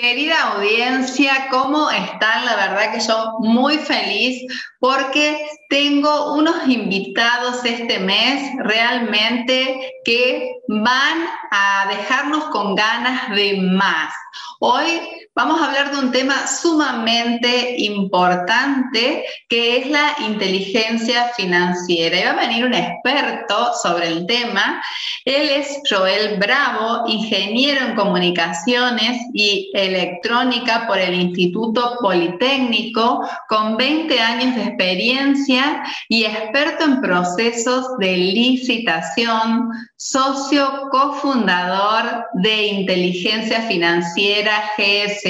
Querida audiencia, ¿cómo están? La verdad que yo muy feliz porque tengo unos invitados este mes realmente que van a dejarnos con ganas de más. Hoy vamos a hablar de un tema sumamente importante que es la inteligencia financiera. Y va a venir un experto sobre el tema. Él es Joel Bravo, ingeniero en comunicaciones y electrónica por el Instituto Politécnico, con 20 años de experiencia y experto en procesos de licitación, socio cofundador de inteligencia financiera gsp.com,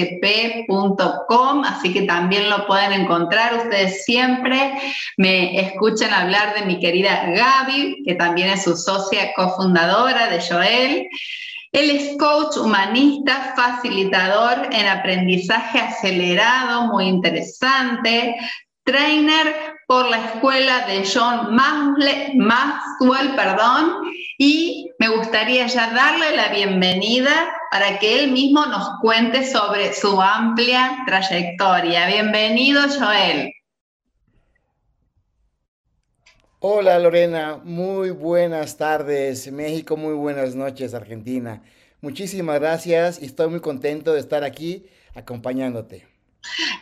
así que también lo pueden encontrar. Ustedes siempre me escuchan hablar de mi querida Gaby, que también es su socia cofundadora de Joel. Él es coach humanista, facilitador en aprendizaje acelerado, muy interesante, trainer por la escuela de John Maxwell, perdón, y me gustaría ya darle la bienvenida para que él mismo nos cuente sobre su amplia trayectoria. Bienvenido, Joel. Hola Lorena, muy buenas tardes México, muy buenas noches Argentina. Muchísimas gracias y estoy muy contento de estar aquí acompañándote.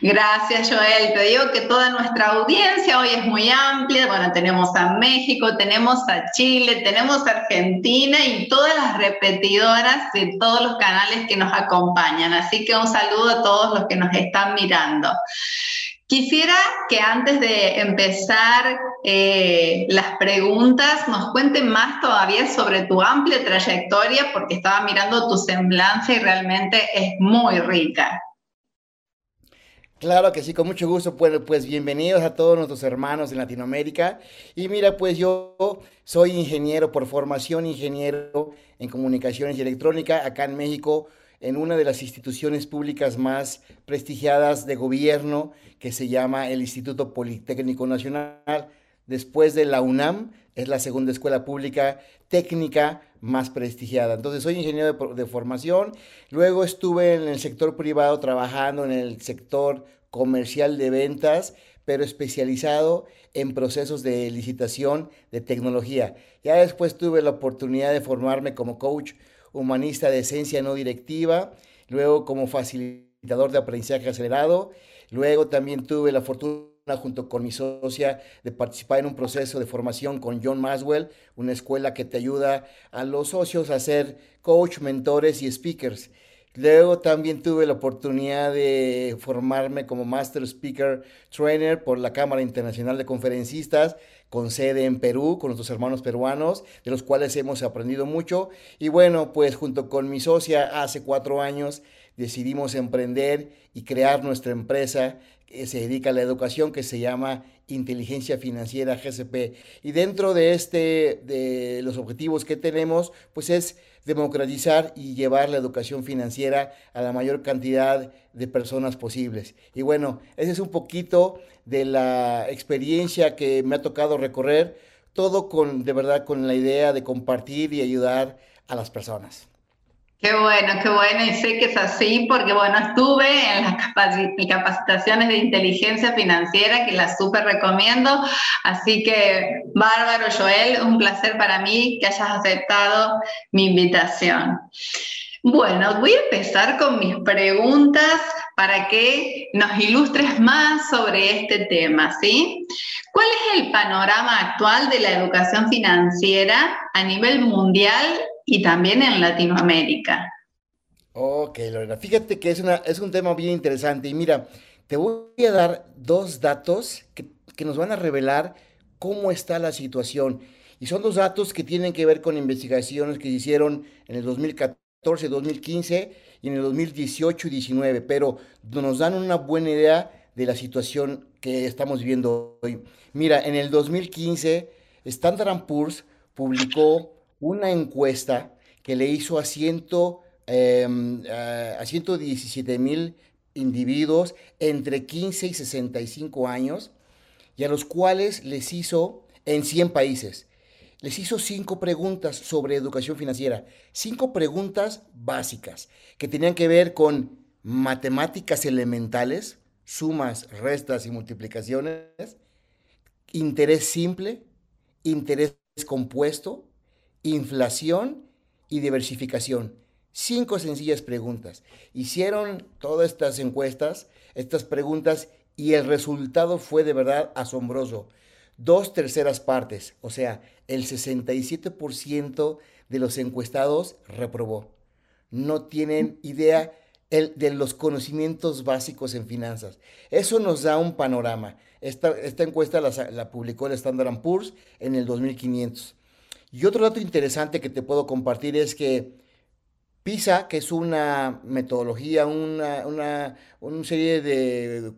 Gracias, Joel. Te digo que toda nuestra audiencia hoy es muy amplia. Bueno, tenemos a México, tenemos a Chile, tenemos a Argentina y todas las repetidoras de todos los canales que nos acompañan. Así que un saludo a todos los que nos están mirando. Quisiera que antes de empezar eh, las preguntas nos cuenten más todavía sobre tu amplia trayectoria porque estaba mirando tu semblanza y realmente es muy rica. Claro que sí, con mucho gusto. Pues, pues bienvenidos a todos nuestros hermanos en Latinoamérica. Y mira, pues yo soy ingeniero por formación, ingeniero en comunicaciones y electrónica acá en México, en una de las instituciones públicas más prestigiadas de gobierno que se llama el Instituto Politécnico Nacional. Después de la UNAM, es la segunda escuela pública técnica más prestigiada. Entonces, soy ingeniero de, formación. Luego estuve en el sector privado trabajando en el sector comercial de ventas, pero especializado en procesos de licitación de tecnología. Ya después tuve la oportunidad de formarme como coach humanista de esencia no directiva, luego como facilitador de aprendizaje acelerado, luego también tuve la fortuna junto con mi socia de participar en un proceso de formación con John Maswell, una escuela que te ayuda a los socios a ser coach, mentores y speakers. Luego también tuve la oportunidad de formarme como Master Speaker Trainer por la Cámara Internacional de Conferencistas con sede en Perú, con nuestros hermanos peruanos, de los cuales hemos aprendido mucho. Y bueno, pues junto con mi socia hace cuatro años decidimos emprender y crear nuestra empresa que se dedica a la educación que se llama Inteligencia Financiera GCP. Y dentro de este, de los objetivos que tenemos, pues es democratizar y llevar la educación financiera a la mayor cantidad de personas posibles. Y bueno, ese es un poquito de la experiencia que me ha tocado recorrer, todo con, de verdad, con la idea de compartir y ayudar a las personas. Qué bueno, qué bueno, y sé que es así porque, bueno, estuve en las capacitaciones de inteligencia financiera, que las súper recomiendo, así que, bárbaro, Joel, un placer para mí que hayas aceptado mi invitación. Bueno, voy a empezar con mis preguntas para que nos ilustres más sobre este tema, ¿sí? ¿Cuál es el panorama actual de la educación financiera a nivel mundial y también en Latinoamérica. Ok, Lorena, fíjate que es, una, es un tema bien interesante y mira, te voy a dar dos datos que, que nos van a revelar cómo está la situación. Y son dos datos que tienen que ver con investigaciones que se hicieron en el 2014, 2015 y en el 2018 y 19, pero nos dan una buena idea de la situación que estamos viviendo hoy. Mira, en el 2015, Standard Poor's publicó una encuesta que le hizo a, ciento, em, a 117 mil individuos entre 15 y 65 años y a los cuales les hizo en 100 países. Les hizo cinco preguntas sobre educación financiera, cinco preguntas básicas que tenían que ver con matemáticas elementales, sumas, restas y multiplicaciones, interés simple, interés compuesto, inflación y diversificación. Cinco sencillas preguntas. Hicieron todas estas encuestas, estas preguntas, y el resultado fue de verdad asombroso. Dos terceras partes, o sea, el 67% de los encuestados reprobó. No tienen idea de los conocimientos básicos en finanzas. Eso nos da un panorama. Esta, encuesta la, la, publicó el Standard Poor's en el 2500. Y otro dato interesante que te puedo compartir es que PISA, que es una metodología, una, una, serie de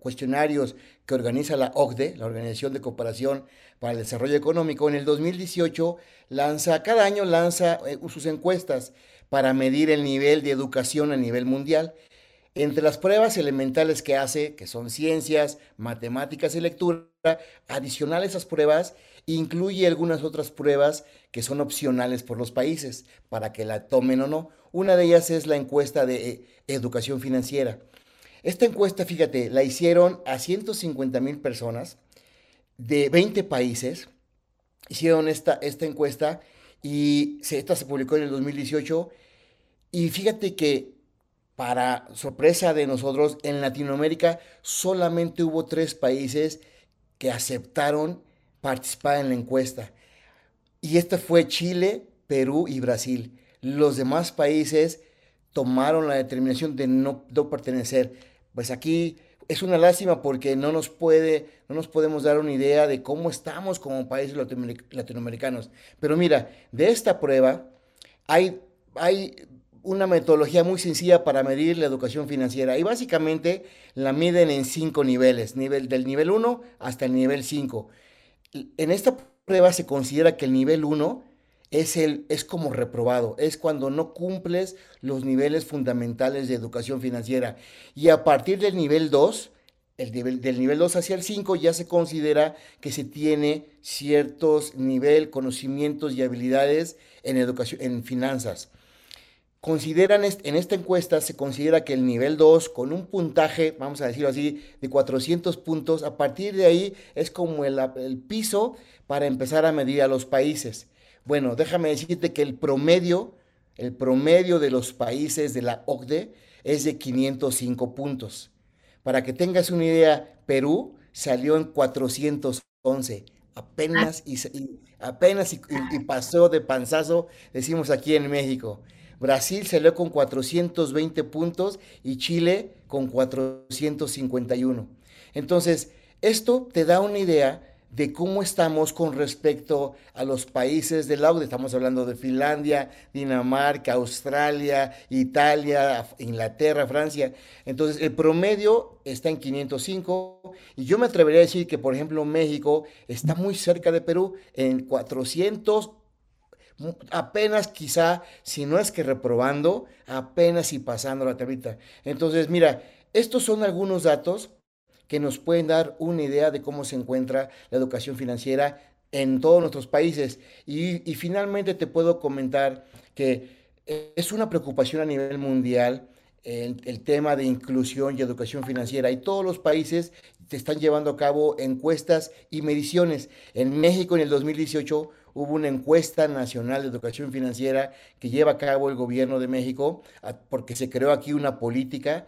cuestionarios que organiza la OCDE, la Organización de Cooperación para el Desarrollo Económico, en el 2018 lanza, cada año lanza eh, sus encuestas para medir el nivel de educación a nivel mundial. Entre las pruebas elementales que hace, que son ciencias, matemáticas y lectura, adicional a esas pruebas, incluye algunas otras pruebas que son opcionales por los países para que la tomen o no. Una de ellas es la encuesta de eh, educación financiera. Esta encuesta, fíjate, la hicieron a 150 mil personas de 20 países. Hicieron esta, esta encuesta y esta se publicó en el 2018. Y fíjate que para sorpresa de nosotros, en Latinoamérica solamente hubo tres países que aceptaron participar en la encuesta. Y esta fue Chile, Perú y Brasil. Los demás países tomaron la determinación de no, pertenecer. Pues aquí es una lástima porque no nos puede, no nos podemos dar una idea de cómo estamos como países latinoamericanos. Pero mira, de esta prueba hay, hay una metodología muy sencilla para medir la educación financiera y básicamente la miden en cinco niveles, nivel, del nivel 1 hasta el nivel 5. En esta prueba se considera que el nivel 1 es, es como reprobado, es cuando no cumples los niveles fundamentales de educación financiera. Y a partir del nivel 2, el nivel, del nivel 2 hacia el 5 ya se considera que se tiene ciertos nivel, conocimientos y habilidades en educación, en finanzas. Consideran en esta encuesta se considera que el nivel 2 con un puntaje, vamos a decirlo así, de 400 puntos, a partir de ahí es como el, piso para empezar a medir a los países. Bueno, déjame decirte que el promedio, el promedio de los países de la OCDE es de 505 puntos. Para que tengas una idea, Perú salió en 411, apenas y, apenas y pasó de panzazo, decimos aquí en México. Brasil salió con 420 puntos y Chile con 451. Entonces, esto te da una idea de cómo estamos con respecto a los países del lado. Estamos hablando de Finlandia, Dinamarca, Australia, Italia, Inglaterra, Francia. Entonces, el promedio está en 505 y yo me atrevería a decir que, por ejemplo, México está muy cerca de Perú en 400 apenas quizá, si no es que reprobando, apenas y pasando la tablita. Entonces, mira, estos son algunos datos que nos pueden dar una idea de cómo se encuentra la educación financiera en todos nuestros países. Y, finalmente te puedo comentar que es una preocupación a nivel mundial el, tema de inclusión y educación financiera. Y todos los países están llevando a cabo encuestas y mediciones. En México en el 2018 hubo una encuesta nacional de educación financiera que lleva a cabo el gobierno de México, porque se creó aquí una política,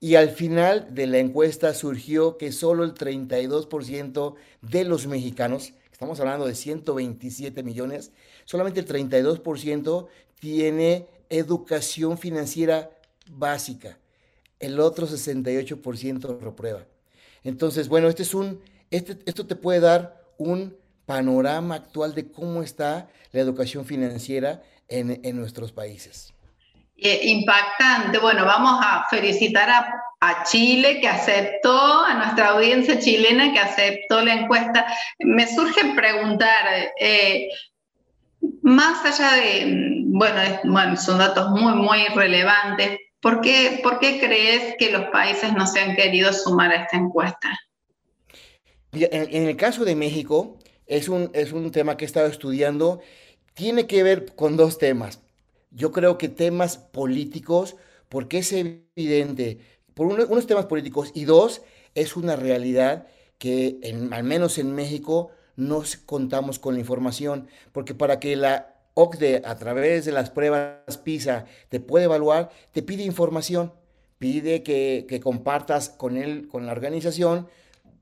y al final de la encuesta surgió que solo el 32% de los mexicanos, estamos hablando de 127 millones, solamente el 32% tiene educación financiera básica. El otro 68% reprueba. Entonces, bueno, este es un, este, esto te puede dar un panorama actual de cómo está la educación financiera en, en nuestros países. Impactante. Bueno, vamos a felicitar a, a, Chile que aceptó, a nuestra audiencia chilena que aceptó la encuesta. Me surge preguntar, eh, más allá de, bueno, bueno, son datos muy, muy relevantes, ¿por qué, ¿por qué crees que los países no se han querido sumar a esta encuesta? En, el caso de México, es un, es un tema que he estado estudiando, tiene que ver con dos temas. Yo creo que temas políticos, porque es evidente, por unos temas políticos, y dos, es una realidad que al menos en México no contamos con la información, porque para que la OCDE a través de las pruebas PISA te puede evaluar, te pide información, pide que, que compartas con él, con la organización,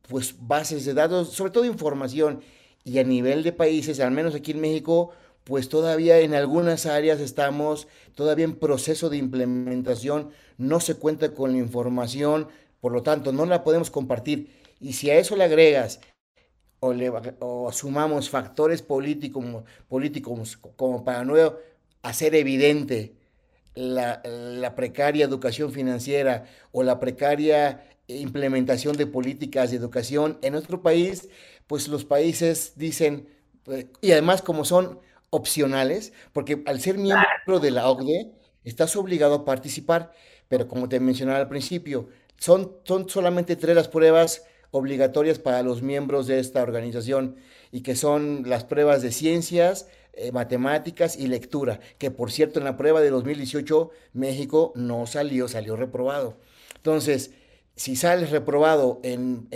pues bases de datos, sobre todo información. Y a nivel de países, al menos aquí en México, pues todavía en algunas áreas estamos todavía en proceso de implementación, no se cuenta con la información, por lo tanto no la podemos compartir. Y si a eso le agregas o, le, o sumamos factores políticos, políticos como para no hacer evidente la, la precaria educación financiera o la precaria implementación de políticas de educación en nuestro país, pues los países dicen, pues, y además como son opcionales, porque al ser miembro de la OCDE, estás obligado a participar, pero como te mencionaba al principio, son, son solamente tres las pruebas obligatorias para los miembros de esta organización y que son las pruebas de ciencias, eh, matemáticas y lectura, que por cierto en la prueba de 2018 México no salió, salió reprobado. Entonces, si sales reprobado en,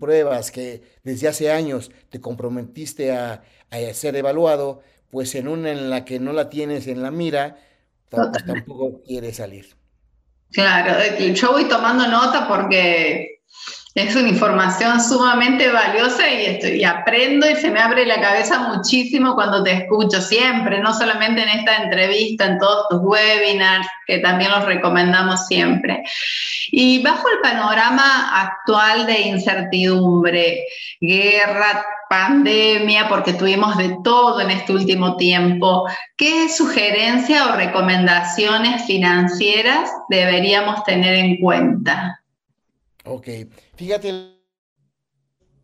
pruebas que desde hace años te comprometiste a, ser evaluado, pues en una en la que no la tienes en la mira, pues tampoco quieres salir. Claro, eh, yo voy tomando nota porque es una información sumamente valiosa y, estoy, aprendo y se me abre la cabeza muchísimo cuando te escucho siempre, no solamente en esta entrevista, en todos tus webinars, que también los recomendamos siempre. Y bajo el panorama actual de incertidumbre, guerra, pandemia, porque tuvimos de todo en este último tiempo, ¿qué sugerencias o recomendaciones financieras deberíamos tener en cuenta? Ok, fíjate,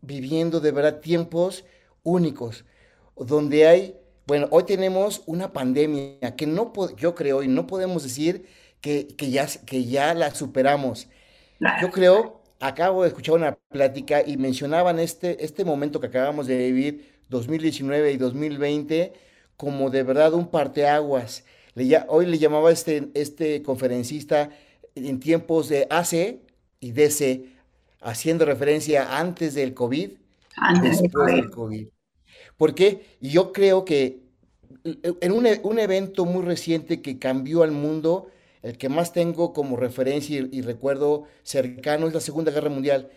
viviendo de verdad tiempos únicos, donde hay, bueno, hoy tenemos una pandemia que no, yo creo, y no podemos decir que, ya, que ya la superamos. Yo creo, acabo de escuchar una plática y mencionaban este, este momento que acabamos de vivir, 2019 y 2020, como de verdad un parteaguas. Le, hoy le llamaba este, este conferencista en tiempos de AC, y DC, haciendo referencia antes del COVID, antes después del COVID. Porque yo creo que en un, un, evento muy reciente que cambió al mundo, el que más tengo como referencia y, recuerdo cercano es la Segunda Guerra Mundial.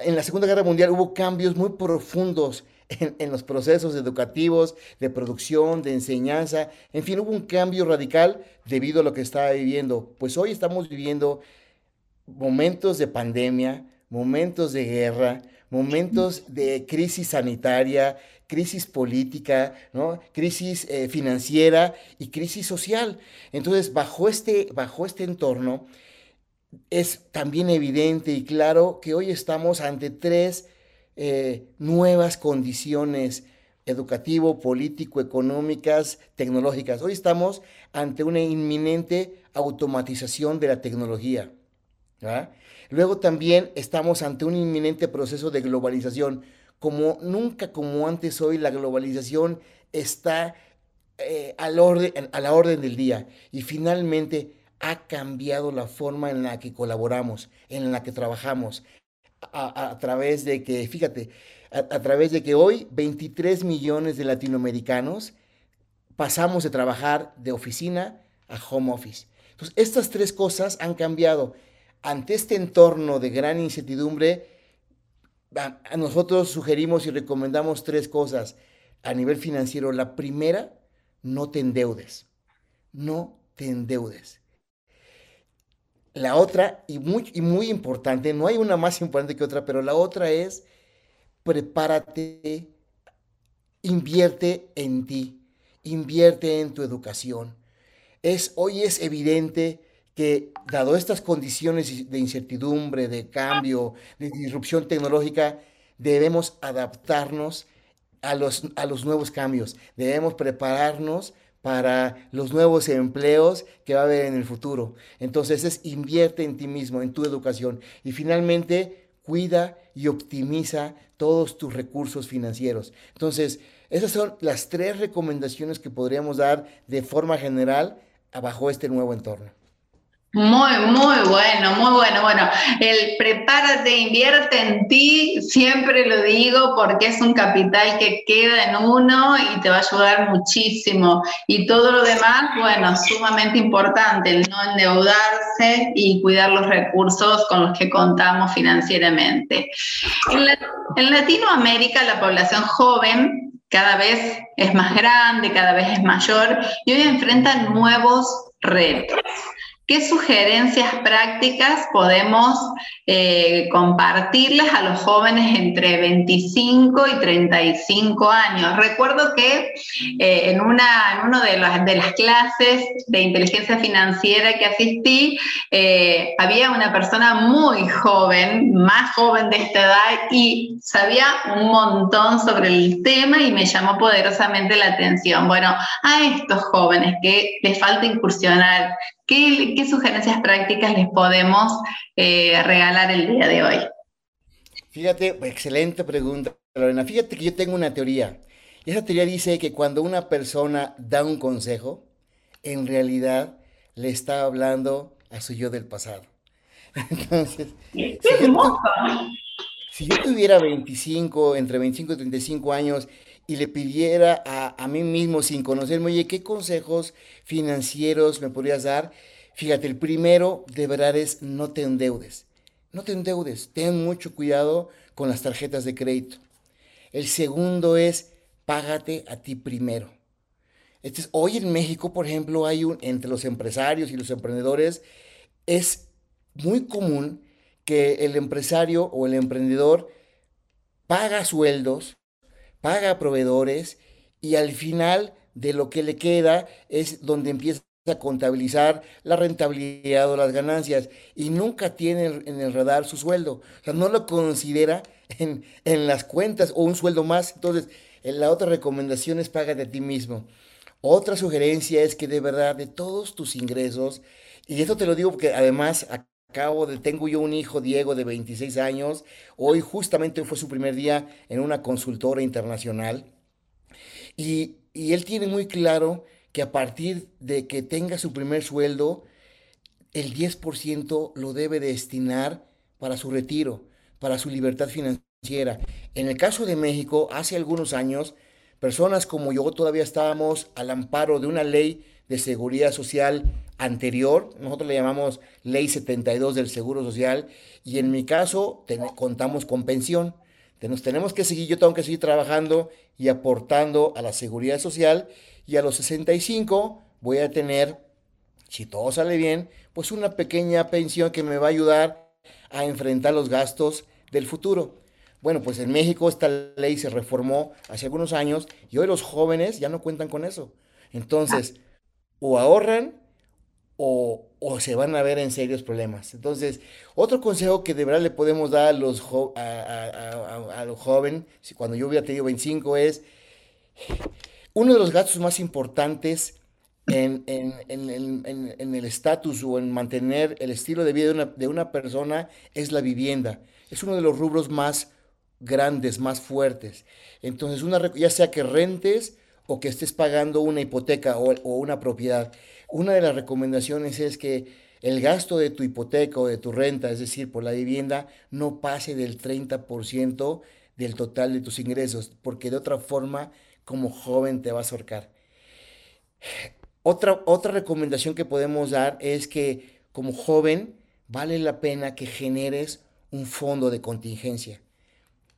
En la Segunda Guerra Mundial hubo cambios muy profundos en, en, los procesos educativos, de producción, de enseñanza. En fin, hubo un cambio radical debido a lo que estaba viviendo. Pues hoy estamos viviendo momentos de pandemia, momentos de guerra, momentos de crisis sanitaria, crisis política, crisis eh, financiera y crisis social. Entonces, bajo este, bajo este entorno, es también evidente y claro que hoy estamos ante tres eh, nuevas condiciones educativo, político, económicas, tecnológicas. Hoy estamos ante una inminente automatización de la tecnología. Luego también estamos ante un inminente proceso de globalización. Como nunca como antes hoy, la globalización está eh, a la orden del día. Y finalmente ha cambiado la forma en la que colaboramos, en la que trabajamos, a, través de que, fíjate, a, través de que hoy 23 millones de latinoamericanos pasamos de trabajar de oficina a home office. Entonces, estas tres cosas han cambiado ante este entorno de gran incertidumbre, nosotros sugerimos y recomendamos tres cosas a nivel financiero. La primera, no te endeudes. No te endeudes. La otra, y muy, y muy importante, no hay una más importante que otra, pero la otra es prepárate invierte en ti, invierte en tu educación. Es, hoy es evidente que dado estas condiciones de incertidumbre, de cambio, de disrupción tecnológica, debemos adaptarnos a los, a los nuevos cambios, debemos prepararnos para los nuevos empleos que va a haber en el futuro. Entonces es invierte en ti mismo, en tu educación y finalmente cuida y optimiza todos tus recursos financieros. Entonces, esas son las tres recomendaciones que podríamos dar de forma general bajo este nuevo entorno. Muy, muy bueno, muy bueno. Bueno, el prepárate, invierte en ti, siempre lo digo porque es un capital que queda en uno y te va a ayudar muchísimo. Y todo lo demás, bueno, sumamente importante, el no endeudarse y cuidar los recursos con los que contamos financieramente. En, en Latinoamérica la población joven cada vez es más grande, cada vez es mayor y hoy enfrentan nuevos retos. ¿Qué sugerencias prácticas podemos eh, compartirles a los jóvenes entre 25 y 35 años? Recuerdo que eh, en una de, las clases de inteligencia financiera que asistí, eh, había una persona muy joven, más joven de esta edad, y sabía un montón sobre el tema y me llamó poderosamente la atención. Bueno, a estos jóvenes que les falta incursionar ¿Qué, sugerencias prácticas les podemos eh, regalar el día de hoy? Fíjate, excelente pregunta, Lorena. Fíjate que yo tengo una teoría. Y esa teoría dice que cuando una persona da un consejo, en realidad le está hablando a su yo del pasado. Entonces, ¡Qué si, yo, si yo tuviera 25, entre 25 y 35 años y le pidiera a, mí mismo sin conocerme, oye, ¿qué consejos financieros me podrías dar? Fíjate, el primero de verdad es no te endeudes. No te endeudes, ten mucho cuidado con las tarjetas de crédito. El segundo es págate a ti primero. Este hoy en México, por ejemplo, hay un, entre los empresarios y los emprendedores, es muy común que el empresario o el emprendedor paga sueldos paga proveedores y al final de lo que le queda es donde empieza a contabilizar la rentabilidad o las ganancias y nunca tiene en el radar su sueldo. O sea, no lo considera en, las cuentas o un sueldo más. Entonces, la otra recomendación es paga de ti mismo. Otra sugerencia es que de verdad de todos tus ingresos, y esto te lo digo porque además Acabo de, tengo yo un hijo, Diego, de 26 años. Hoy justamente fue su primer día en una consultora internacional. Y, y él tiene muy claro que a partir de que tenga su primer sueldo, el 10% lo debe destinar para su retiro, para su libertad financiera. En el caso de México, hace algunos años, personas como yo todavía estábamos al amparo de una ley de seguridad social anterior, nosotros le llamamos Ley 72 del Seguro Social, y en mi caso contamos con pensión. Nos tenemos que seguir, yo tengo que seguir trabajando y aportando a la seguridad social, y a los 65 voy a tener, si todo sale bien, pues una pequeña pensión que me va a ayudar a enfrentar los gastos del futuro. Bueno, pues en México esta ley se reformó hace algunos años y hoy los jóvenes ya no cuentan con eso. Entonces, o ahorran o, se van a ver en serios problemas. Entonces, otro consejo que de verdad le podemos dar a los, a, los jóvenes, cuando yo hubiera tenido 25, es uno de los gastos más importantes en, el estatus o en mantener el estilo de vida de una, de una persona es la vivienda. Es uno de los rubros más grandes, más fuertes. Entonces, una, ya sea que rentes o que estés pagando una hipoteca o, una propiedad. Una de las recomendaciones es que el gasto de tu hipoteca o de tu renta, es decir, por la vivienda, no pase del 30% del total de tus ingresos, porque de otra forma, como joven, te vas a ahorcar. Otra, otra recomendación que podemos dar es que como joven vale la pena que generes un fondo de contingencia.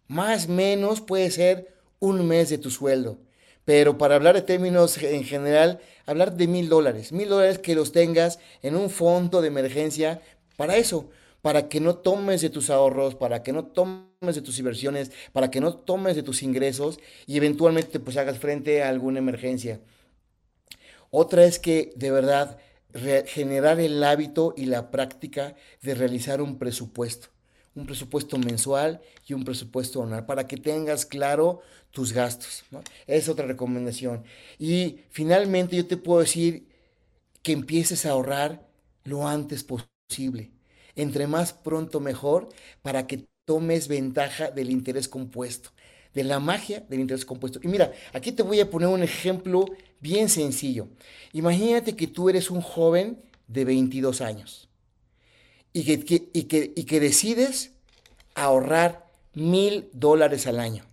Más menos puede ser un mes de tu sueldo pero para hablar de términos en general, hablar de mil dólares, mil dólares que los tengas en un fondo de emergencia para eso, para que no tomes de tus ahorros, para que no tomes de tus inversiones, para que no tomes de tus ingresos y eventualmente pues hagas frente a alguna emergencia. Otra es que de verdad generar el hábito y la práctica de realizar un presupuesto, un presupuesto mensual y un presupuesto anual, para que tengas claro tus gastos. Es otra recomendación. Y finalmente yo te puedo decir que empieces a ahorrar lo antes posible. Entre más pronto mejor para que tomes ventaja del interés compuesto, de la magia del interés compuesto. Y mira, aquí te voy a poner un ejemplo bien sencillo. Imagínate que tú eres un joven de 22 años y que, y que, y que decides ahorrar mil dólares al año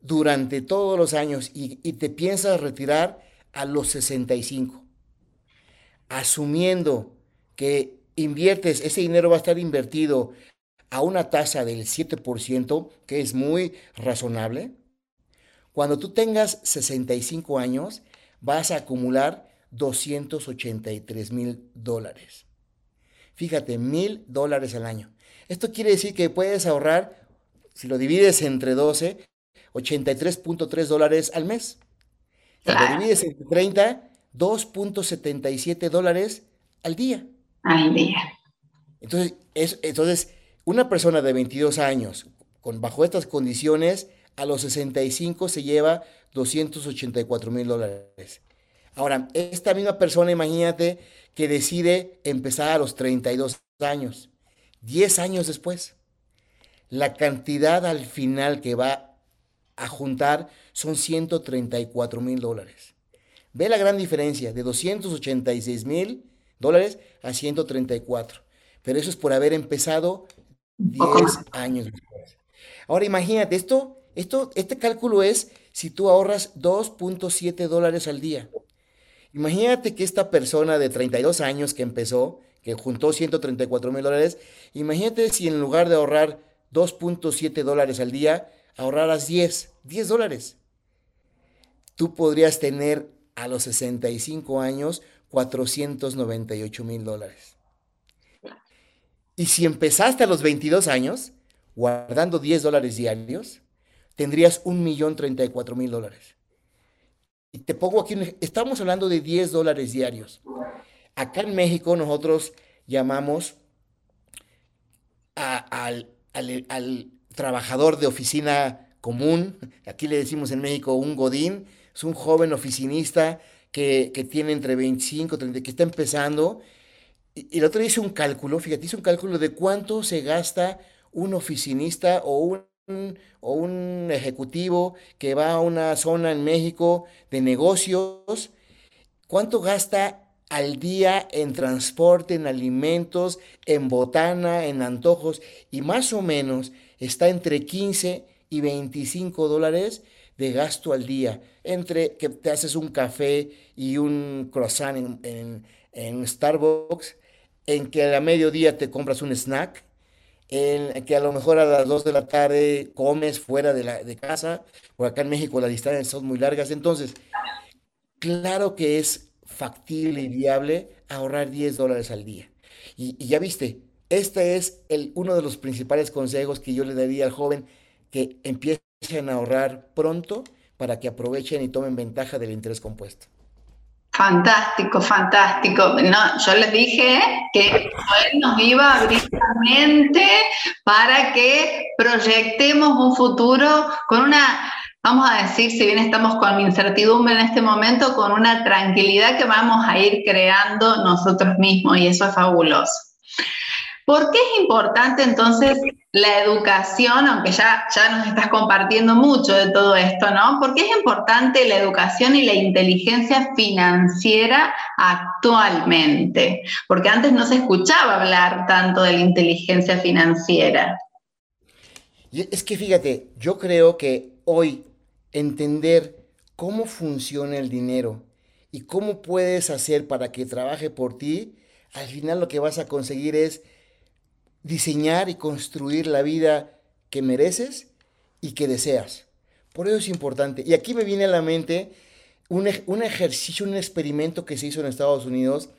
durante todos los años y, y te piensas retirar a los 65, asumiendo que inviertes, ese dinero va a estar invertido a una tasa del 7%, que es muy razonable, cuando tú tengas 65 años, vas a acumular 283 mil dólares. Fíjate, mil dólares al año. Esto quiere decir que puedes ahorrar, si lo divides entre 12, 83.3 dólares al mes. Si lo divides entre 30, 2.77 dólares al día. Al día. Entonces, entonces, una persona de 22 años, con, bajo estas condiciones, a los 65 se lleva 284 mil dólares. Ahora, esta misma persona, imagínate que decide empezar a los 32 años, 10 años después. La cantidad al final que va a juntar son 134 mil dólares. Ve la gran diferencia de 286 mil dólares a 134. Pero eso es por haber empezado 10 años después. Ahora imagínate, esto esto, este cálculo es si tú ahorras 2.7 dólares al día. Imagínate que esta persona de 32 años que empezó, que juntó 134 mil dólares, imagínate si en lugar de ahorrar 2.7 dólares al día, ahorraras 10, 10 dólares. Tú podrías tener a los 65 años 498 mil dólares. Y si empezaste a los 22 años, guardando 10 dólares diarios, tendrías un millón treinta y cuatro mil dólares. Y te pongo aquí, estamos hablando de 10 dólares diarios. Acá en México nosotros llamamos al, trabajador de oficina común, aquí le decimos en México un godín, es un joven oficinista que, tiene entre 25 y 30, que está empezando. Y, el otro hice un cálculo, fíjate, hice un cálculo de cuánto se gasta un oficinista o un o un ejecutivo que va a una zona en México de negocios, ¿cuánto gasta al día en transporte, en alimentos, en botana, en antojos? Y más o menos está entre 15 y 25 dólares de gasto al día, entre que te haces un café y un croissant en, en Starbucks, en que a mediodía te compras un snack, en que a lo mejor a las 2 de la tarde comes fuera de, la, de casa, o acá en México las distancias son muy largas. Entonces, claro que es factible y viable ahorrar 10 dólares al día. Y, ya viste, este es el, uno de los principales consejos que yo le daría al joven, que empiecen a ahorrar pronto para que aprovechen y tomen ventaja del interés compuesto. Fantástico, fantástico. No, yo les dije que él nos iba a abrir la mente para que proyectemos un futuro con una, vamos a decir, si bien estamos con incertidumbre en este momento, con una tranquilidad que vamos a ir creando nosotros mismos y eso es fabuloso. ¿Por qué es importante entonces la educación, aunque ya, ya nos estás compartiendo mucho de todo esto, ¿no? ¿Por qué es importante la educación y la inteligencia financiera actualmente? Porque antes no se escuchaba hablar tanto de la inteligencia financiera. Es que fíjate, yo creo que hoy entender cómo funciona el dinero y cómo puedes hacer para que trabaje por ti, al final lo que vas a conseguir es diseñar y construir la vida que mereces y que deseas. Por eso es importante. Y aquí me viene a la mente un, un, ejercicio, un experimento que se hizo en Estados Unidos,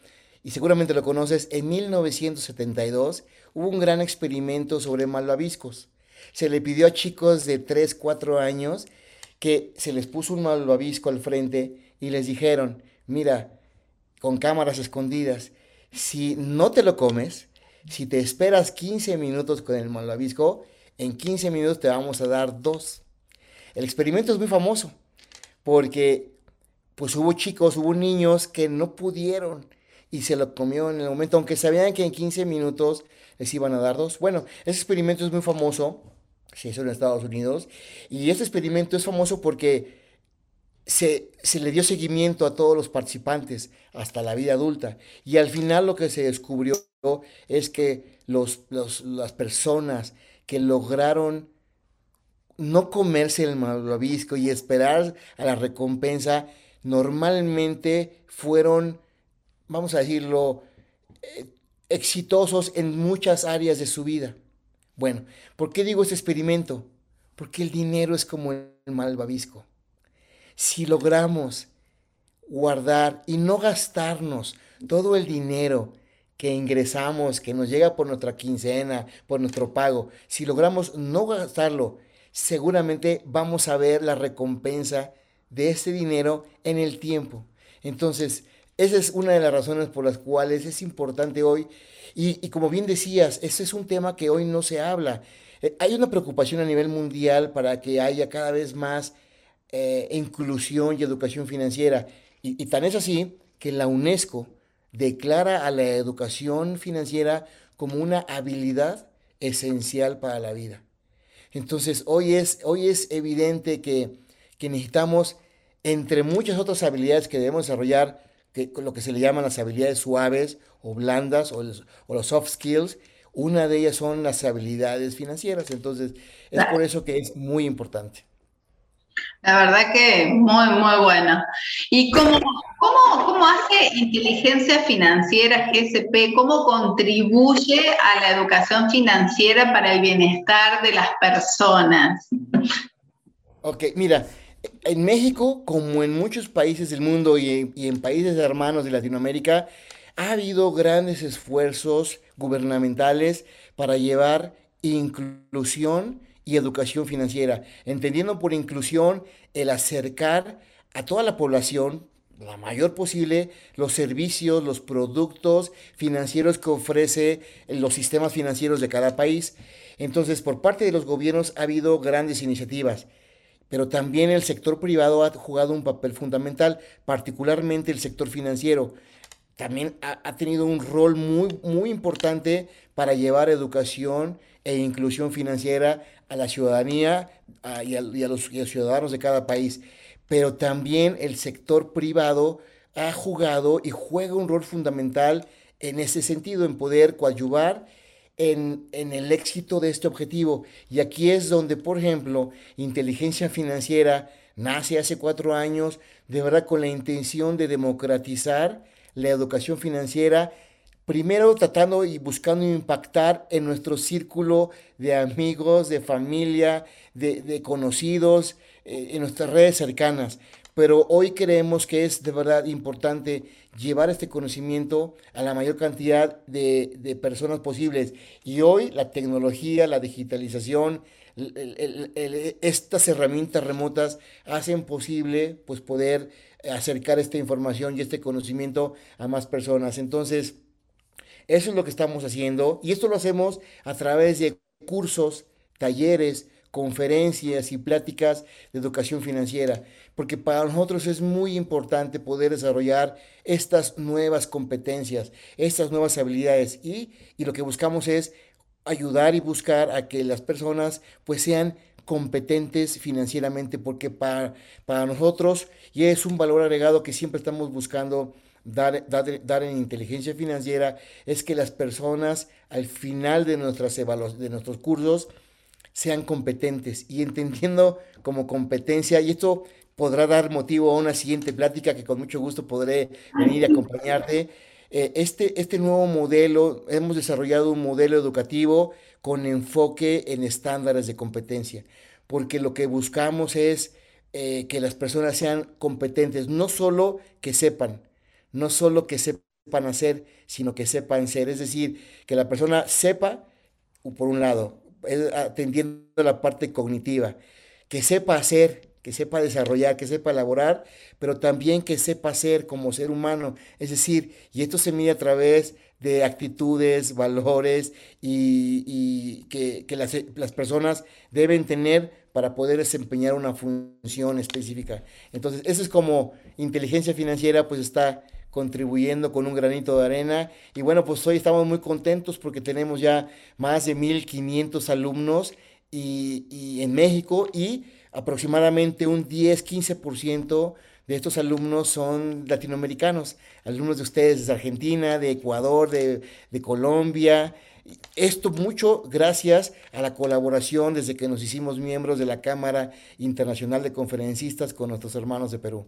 y seguramente lo conoces, en 1972, hubo un gran experimento sobre malvaviscos. Se le pidió a chicos de 3, 4 años que se les puso un malvavisco al frente y les dijeron, mira, con cámaras escondidas, si no te lo comes, si te esperas 15 minutos con el malvavisco, en 15 minutos te vamos a dar dos. El experimento es muy famoso porque pues hubo chicos, hubo niños que no pudieron y se lo comió en el momento, aunque sabían que en 15 minutos les iban a dar dos. Bueno, ese experimento es muy famoso, se hizo en Estados Unidos, y este experimento es famoso porque se, le dio seguimiento a todos los participantes hasta la vida adulta. Y al final lo que se descubrió es que los, las personas que lograron no comerse el malvavisco y esperar a la recompensa, normalmente fueron, vamos a decirlo, eh, exitosos en muchas áreas de su vida. Bueno, ¿por qué digo este experimento? Porque el dinero es como el malvavisco si logramos guardar y no gastarnos todo el dinero que ingresamos, que nos llega por nuestra quincena, por nuestro pago, si logramos no gastarlo, seguramente vamos a ver la recompensa de ese dinero en el tiempo. Entonces, esa es una de las razones por las cuales es importante hoy. Y, como bien decías, ese es un tema que hoy no se habla. Eh, hay una preocupación a nivel mundial para que haya cada vez más eh, inclusión y educación financiera. Y, tan es así que la UNESCO declara a la educación financiera como una habilidad esencial para la vida. Entonces, hoy es, hoy es evidente que, que necesitamos, entre muchas otras habilidades que debemos desarrollar, que, lo que se le llaman las habilidades suaves o blandas o o los soft skills, una de ellas son las habilidades financieras. Entonces, es por eso que es muy importante. La verdad que muy, muy bueno. ¿Y cómo, cómo, cómo hace inteligencia financiera GSP? ¿Cómo contribuye a la educación financiera para el bienestar de las personas? Ok, mira, en México, como en muchos países del mundo y y en países hermanos de Latinoamérica, ha habido grandes esfuerzos gubernamentales para llevar inclusión y educación financiera, entendiendo por inclusión el acercar a toda la población, la mayor posible, los servicios, los productos financieros que ofrece los sistemas financieros de cada país. Entonces, por parte de los gobiernos ha habido grandes iniciativas, pero también el sector privado ha jugado un papel fundamental, particularmente el sector financiero. También ha, tenido un rol muy, muy importante para llevar educación e inclusión financiera a la ciudadanía y, a, los, ciudadanos de cada país. Pero también el sector privado ha jugado y juega un rol fundamental en ese sentido, en poder coadyuvar en, en, el éxito de este objetivo. Y aquí es donde, por ejemplo, inteligencia financiera nace hace cuatro años, de verdad con la intención de democratizar la educación financiera primero tratando y buscando impactar en nuestro círculo de amigos, de familia, de, conocidos, eh, en nuestras redes cercanas. Pero hoy creemos que es de verdad importante llevar este conocimiento a la mayor cantidad de, personas posibles. Y hoy la tecnología, la digitalización, estas herramientas remotas hacen posible pues, poder acercar esta información y este conocimiento a más personas. Entonces, eso es lo que estamos haciendo y esto lo hacemos a través de cursos, talleres, conferencias y pláticas de educación financiera, porque para nosotros es muy importante poder desarrollar estas nuevas competencias, estas nuevas habilidades y, lo que buscamos es ayudar y buscar a que las personas pues sean competentes financieramente, porque para, para nosotros y es un valor agregado que siempre estamos buscando dar, dar, en inteligencia financiera es que las personas al final de, nuestras de nuestros cursos sean competentes y entendiendo como competencia, y esto podrá dar motivo a una siguiente plática que con mucho gusto podré venir a acompañarte. Eh, este, este nuevo modelo, hemos desarrollado un modelo educativo con enfoque en estándares de competencia, porque lo que buscamos es eh, que las personas sean competentes, no solo que sepan, no solo que sepan hacer, sino que sepan ser. Es decir, que la persona sepa, por un lado, atendiendo la parte cognitiva, que sepa hacer, que sepa desarrollar, que sepa elaborar, pero también que sepa ser como ser humano. Es decir, y esto se mide a través de actitudes, valores y, que, las, las, personas deben tener para poder desempeñar una función específica. Entonces, eso es como inteligencia financiera, pues está contribuyendo con un granito de arena. Y bueno, pues hoy estamos muy contentos porque tenemos ya más de 1.500 alumnos y, en México y aproximadamente un 10-15% de estos alumnos son latinoamericanos, alumnos de ustedes de Argentina, de Ecuador, de Colombia. Esto mucho gracias a la colaboración desde que nos hicimos miembros de la Cámara Internacional de Conferencistas con nuestros hermanos de Perú.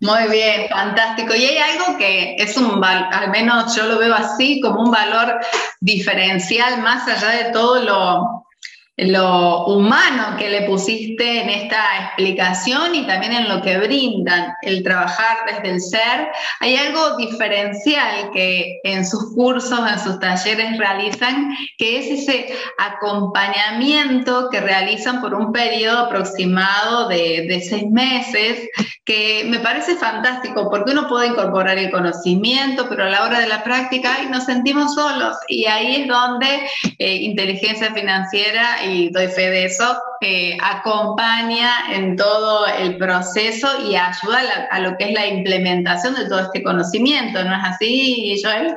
Muy bien, fantástico. Y hay algo que es un, al menos yo lo veo así, como un valor diferencial más allá de todo lo, lo humano que le pusiste en esta explicación y también en lo que brindan el trabajar desde el ser. Hay algo diferencial que en sus cursos, en sus talleres realizan, que es ese acompañamiento que realizan por un periodo aproximado de, de seis meses, que me parece fantástico porque uno puede incorporar el conocimiento, pero a la hora de la práctica ay, nos sentimos solos y ahí es donde eh, inteligencia financiera y doy fe de eso, eh, acompaña en todo el proceso y ayuda a, lo que es la implementación de todo este conocimiento, ¿no es así, Joel?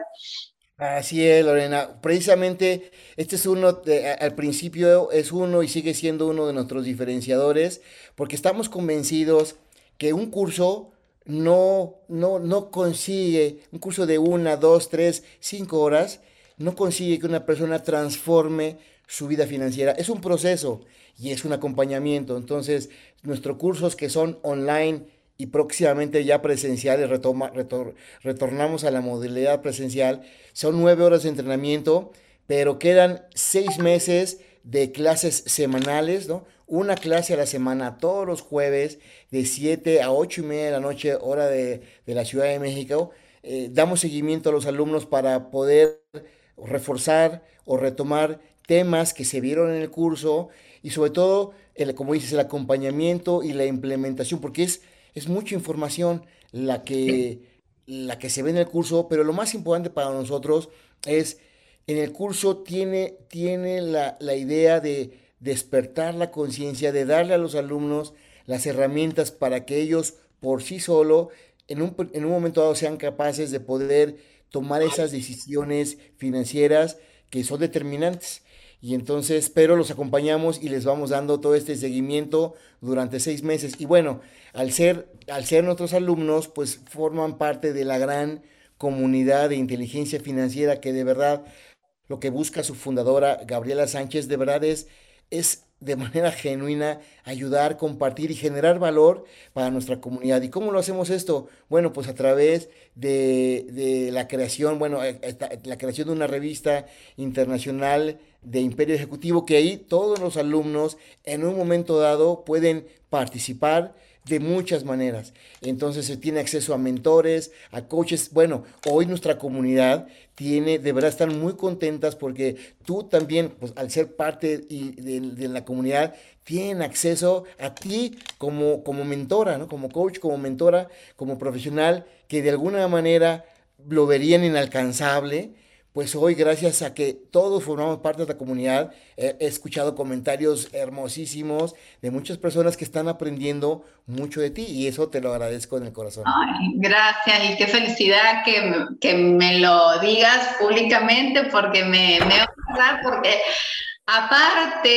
Así es, Lorena. Precisamente este es uno, al principio es uno y sigue siendo uno de nuestros diferenciadores, porque estamos convencidos que un curso no, no, no consigue, un curso de una, dos, tres, cinco horas, no consigue que una persona transforme su vida financiera. Es un proceso y es un acompañamiento. Entonces, nuestros cursos que son online y próximamente ya presenciales, retoma, retornamos a la modalidad presencial, son nueve horas de entrenamiento, pero quedan seis meses de clases semanales, ¿no? Una clase a la semana, todos los jueves, de 7 a 8 y media de la noche, hora de, la Ciudad de México. Eh, damos seguimiento a los alumnos para poder reforzar o retomar temas que se vieron en el curso y sobre todo, el, como dices, el acompañamiento y la implementación, porque es, es mucha información la que, la que se ve en el curso, pero lo más importante para nosotros es, en el curso tiene, tiene la, la idea de despertar la conciencia, de darle a los alumnos las herramientas para que ellos por sí solo, en un, en un momento dado, sean capaces de poder tomar esas decisiones financieras que son determinantes. Y entonces, pero los acompañamos y les vamos dando todo este seguimiento durante seis meses. Y bueno, al ser, al ser nuestros alumnos, pues forman parte de la gran comunidad de inteligencia financiera que de verdad lo que busca su fundadora, Gabriela Sánchez, de verdad es, es de manera genuina ayudar, compartir y generar valor para nuestra comunidad. ¿Y cómo lo hacemos esto? Bueno, pues a través de, la creación, bueno, eh, la creación de una revista internacional de Imperio Ejecutivo, que ahí todos los alumnos en un momento dado pueden participar de muchas maneras. Entonces se tiene acceso a mentores, a coaches. Bueno, hoy nuestra comunidad tiene, de verdad están muy contentas porque tú también, pues al ser parte de, la comunidad, tienen acceso a ti como, como mentora, ¿no? Como coach, como mentora, como profesional, que de alguna manera lo verían inalcanzable pues hoy gracias a que todos formamos parte de la comunidad, he escuchado comentarios hermosísimos de muchas personas que están aprendiendo mucho de ti y eso te lo agradezco en el corazón. gracias y qué felicidad que, que, me lo digas públicamente porque me, me porque Aparte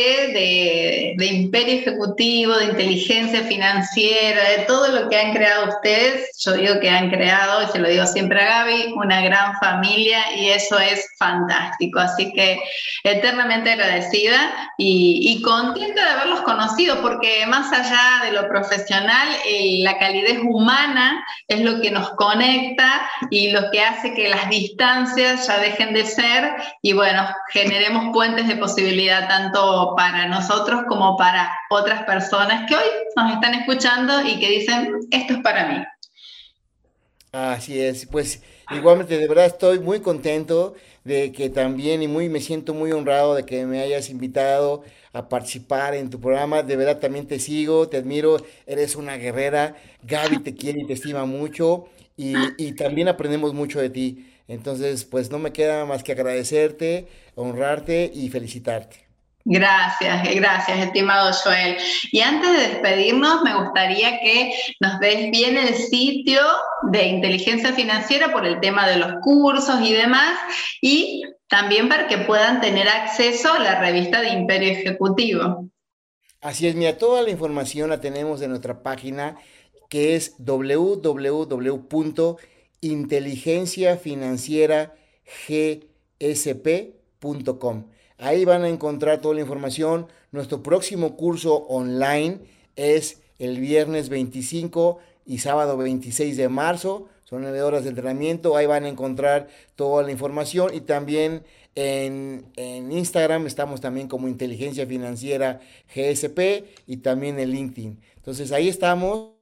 de, imperio ejecutivo, de inteligencia financiera, de todo lo que han creado ustedes, yo digo que han creado, y se lo digo siempre a Gaby, una gran familia y eso es fantástico. Así que eternamente agradecida y, contenta de haberlos conocido, porque más allá de lo profesional, la calidez humana es lo que nos conecta y lo que hace que las distancias ya dejen de ser y bueno, generemos puentes de posibilidades tanto para nosotros como para otras personas que hoy nos están escuchando y que dicen, esto es para mí. Así es, pues igualmente de verdad estoy muy contento de que también y muy me siento muy honrado de que me hayas invitado a participar en tu programa. De verdad también te sigo, te admiro, eres una guerrera. Gaby te quiere y te estima mucho y, y también aprendemos mucho de ti. Entonces, pues no me queda más que agradecerte, honrarte y felicitarte. Gracias, gracias, estimado Joel. Y antes de despedirnos, me gustaría que nos des bien el sitio de inteligencia financiera por el tema de los cursos y demás, y también para que puedan tener acceso a la revista de Imperio Ejecutivo. Así es, mira, toda la información la tenemos en nuestra página que es www.inteligenciafinancieragSP.com. Ahí van a encontrar toda la información. Nuestro próximo curso online es el viernes 25 y sábado 26 de marzo. Son nueve horas de entrenamiento. Ahí van a encontrar toda la información. Y también en, en, Instagram estamos también como Inteligencia Financiera GSP y también en LinkedIn. Entonces ahí estamos.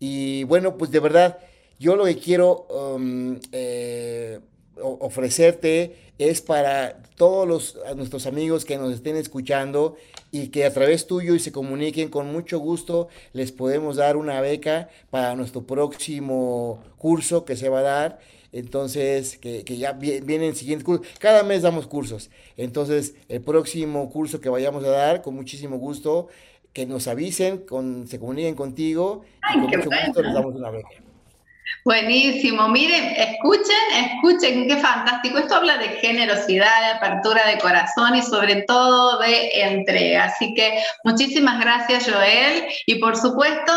Y bueno, pues de verdad, yo lo que quiero um, eh, ofrecerte es para todos los, nuestros amigos que nos estén escuchando y que a través tuyo y se comuniquen con mucho gusto les podemos dar una beca para nuestro próximo curso que se va a dar. Entonces que, que ya vienen siguientes cursos. Cada mes damos cursos. Entonces el próximo curso que vayamos a dar con muchísimo gusto que nos avisen con, se comuniquen contigo y con mucho gusto les damos una beca Buenísimo, miren, escuchen, escuchen, qué fantástico. Esto habla de generosidad, de apertura de corazón y sobre todo de entrega. Así que muchísimas gracias Joel y por supuesto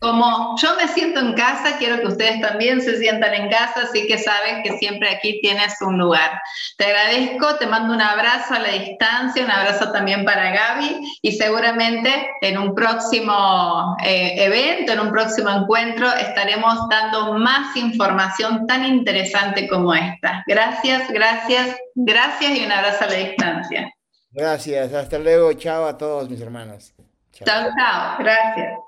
como yo me siento en casa, quiero que ustedes también se sientan en casa, así que sabes que siempre aquí tienes un lugar. Te agradezco, te mando un abrazo a la distancia, un abrazo también para Gaby y seguramente en un próximo eh, evento, en un próximo encuentro, estaremos dando más información tan interesante como esta. Gracias, gracias, gracias y un abrazo a la distancia. Gracias, hasta luego, chao a todos mis hermanos. chao, chao gracias.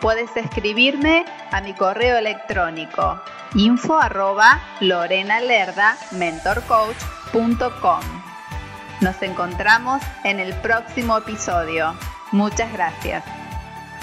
Puedes escribirme a mi correo electrónico info arroba. Nos encontramos en el próximo episodio. Muchas gracias.